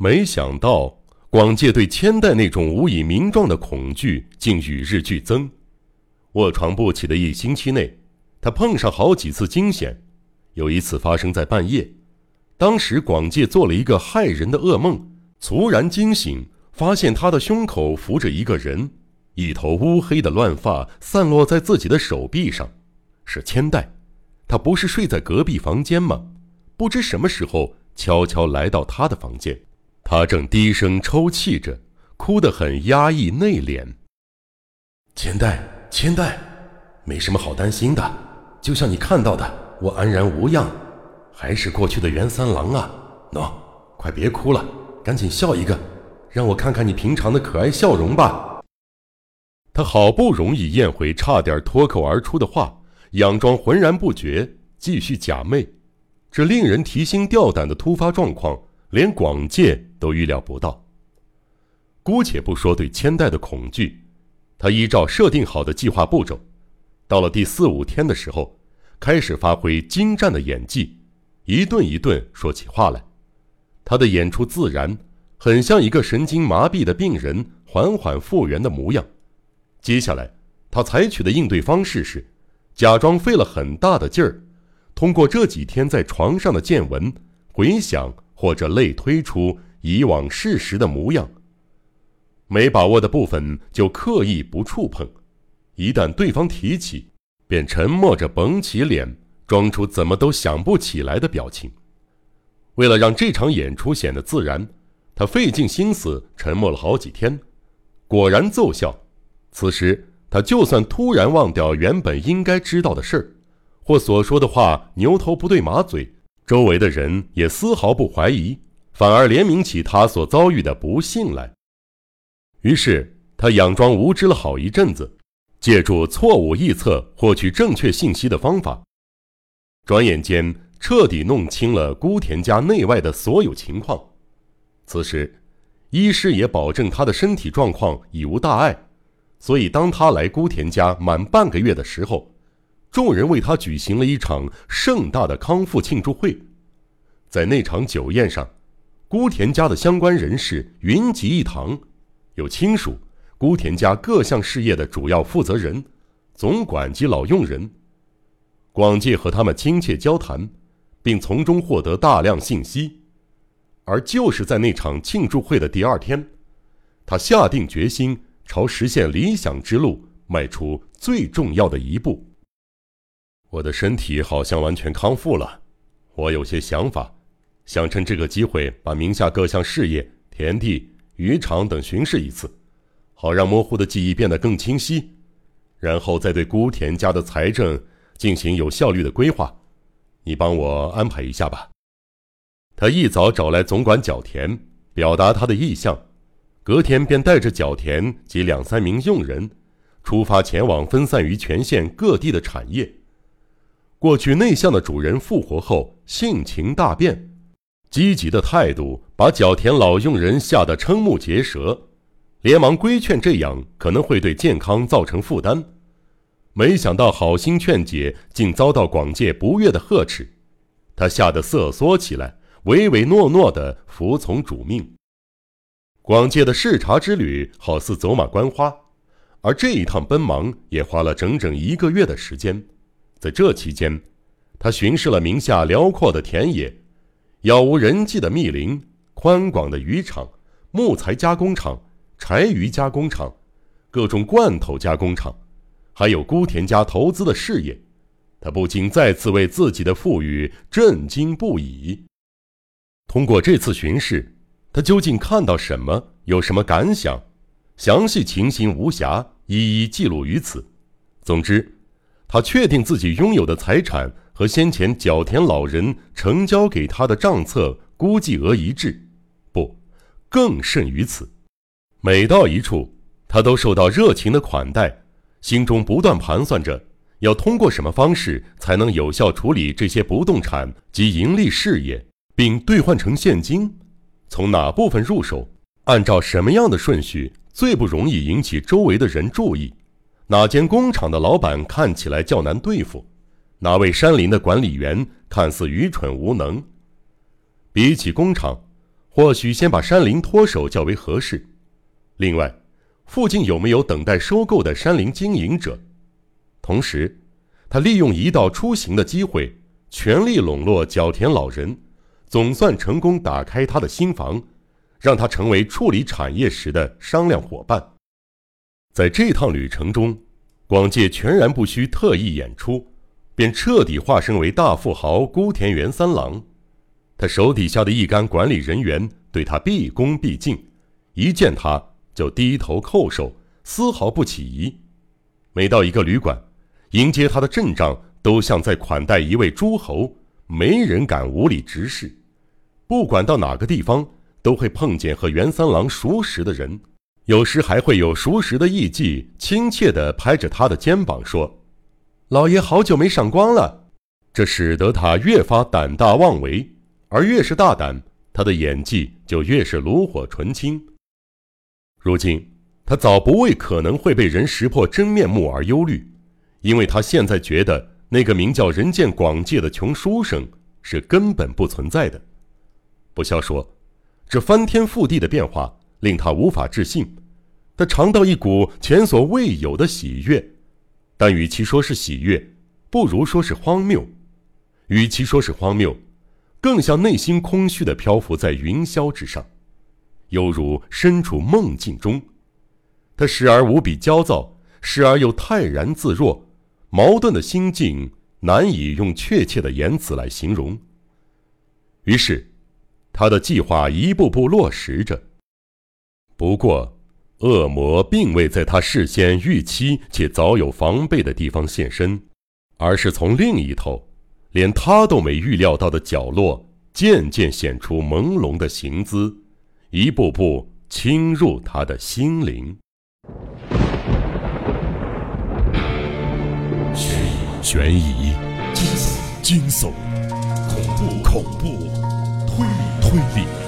没想到广介对千代那种无以名状的恐惧竟与日俱增。卧床不起的一星期内，他碰上好几次惊险。有一次发生在半夜，当时广介做了一个骇人的噩梦，猝然惊醒，发现他的胸口伏着一个人，一头乌黑的乱发散落在自己的手臂上，是千代。他不是睡在隔壁房间吗？不知什么时候悄悄来到他的房间，他正低声抽泣着，哭得很压抑内敛。千代。千代，没什么好担心的，就像你看到的，我安然无恙，还是过去的袁三郎啊！喏，快别哭了，赶紧笑一个，让我看看你平常的可爱笑容吧。他好不容易咽回差点脱口而出的话，佯装浑然不觉，继续假寐。这令人提心吊胆的突发状况，连广介都预料不到。姑且不说对千代的恐惧。他依照设定好的计划步骤，到了第四五天的时候，开始发挥精湛的演技，一顿一顿说起话来。他的演出自然，很像一个神经麻痹的病人缓缓复原的模样。接下来，他采取的应对方式是，假装费了很大的劲儿，通过这几天在床上的见闻，回想或者类推出以往事实的模样。没把握的部分就刻意不触碰，一旦对方提起，便沉默着绷起脸，装出怎么都想不起来的表情。为了让这场演出显得自然，他费尽心思沉默了好几天，果然奏效。此时他就算突然忘掉原本应该知道的事儿，或所说的话牛头不对马嘴，周围的人也丝毫不怀疑，反而怜悯起他所遭遇的不幸来。于是他佯装无知了好一阵子，借助错误臆测获取正确信息的方法，转眼间彻底弄清了孤田家内外的所有情况。此时，医师也保证他的身体状况已无大碍，所以当他来孤田家满半个月的时候，众人为他举行了一场盛大的康复庆祝会。在那场酒宴上，孤田家的相关人士云集一堂。有亲属，孤田家各项事业的主要负责人、总管及老佣人。广介和他们亲切交谈，并从中获得大量信息。而就是在那场庆祝会的第二天，他下定决心朝实现理想之路迈出最重要的一步。我的身体好像完全康复了，我有些想法，想趁这个机会把名下各项事业、田地。渔场等巡视一次，好让模糊的记忆变得更清晰，然后再对孤田家的财政进行有效率的规划。你帮我安排一下吧。他一早找来总管角田，表达他的意向，隔天便带着角田及两三名佣人，出发前往分散于全县各地的产业。过去内向的主人复活后，性情大变。积极的态度把角田老佣人吓得瞠目结舌，连忙规劝这样可能会对健康造成负担。没想到好心劝解，竟遭到广介不悦的呵斥，他吓得瑟缩起来，唯唯诺诺地服从主命。广介的视察之旅好似走马观花，而这一趟奔忙也花了整整一个月的时间。在这期间，他巡视了名下辽阔的田野。杳无人迹的密林、宽广的渔场、木材加工厂、柴鱼加工厂、各种罐头加工厂，还有孤田家投资的事业，他不禁再次为自己的富裕震惊不已。通过这次巡视，他究竟看到什么？有什么感想？详细情形无暇一一记录于此。总之，他确定自己拥有的财产。和先前角田老人呈交给他的账册估计额一致，不，更甚于此。每到一处，他都受到热情的款待，心中不断盘算着要通过什么方式才能有效处理这些不动产及盈利事业，并兑换成现金。从哪部分入手？按照什么样的顺序最不容易引起周围的人注意？哪间工厂的老板看起来较难对付？哪位山林的管理员看似愚蠢无能？比起工厂，或许先把山林脱手较为合适。另外，附近有没有等待收购的山林经营者？同时，他利用一道出行的机会，全力笼络角田老人，总算成功打开他的心房，让他成为处理产业时的商量伙伴。在这趟旅程中，广介全然不需特意演出，便彻底化身为大富豪孤田源三郎。他手底下的一干管理人员对他毕恭毕敬，一见他就低头叩首，丝毫不起疑。每到一个旅馆，迎接他的阵仗都像在款待一位诸侯，没人敢无礼直视。不管到哪个地方，都会碰见和袁三郎熟识的人，有时还会有熟识的艺妓亲切地拍着他的肩膀说：“老爷好久没赏光了。”这使得他越发胆大妄为。而越是大胆，他的演技就越是炉火纯青。如今，他早不为可能会被人识破真面目而忧虑，因为他现在觉得那个名叫人见广界的穷书生是根本不存在的。不消说，这翻天覆地的变化令他无法置信，他尝到一股前所未有的喜悦，但与其说是喜悦，不如说是荒谬；与其说是荒谬。更像内心空虚的漂浮在云霄之上，犹如身处梦境中。他时而无比焦躁，时而又泰然自若，矛盾的心境难以用确切的言辞来形容。于是，他的计划一步步落实着。不过，恶魔并未在他事先预期且早有防备的地方现身，而是从另一头。连他都没预料到的角落，渐渐显出朦胧的形姿，一步步侵入他的心灵。悬疑、惊悚、惊悚、恐怖、恐怖、推理、推理，《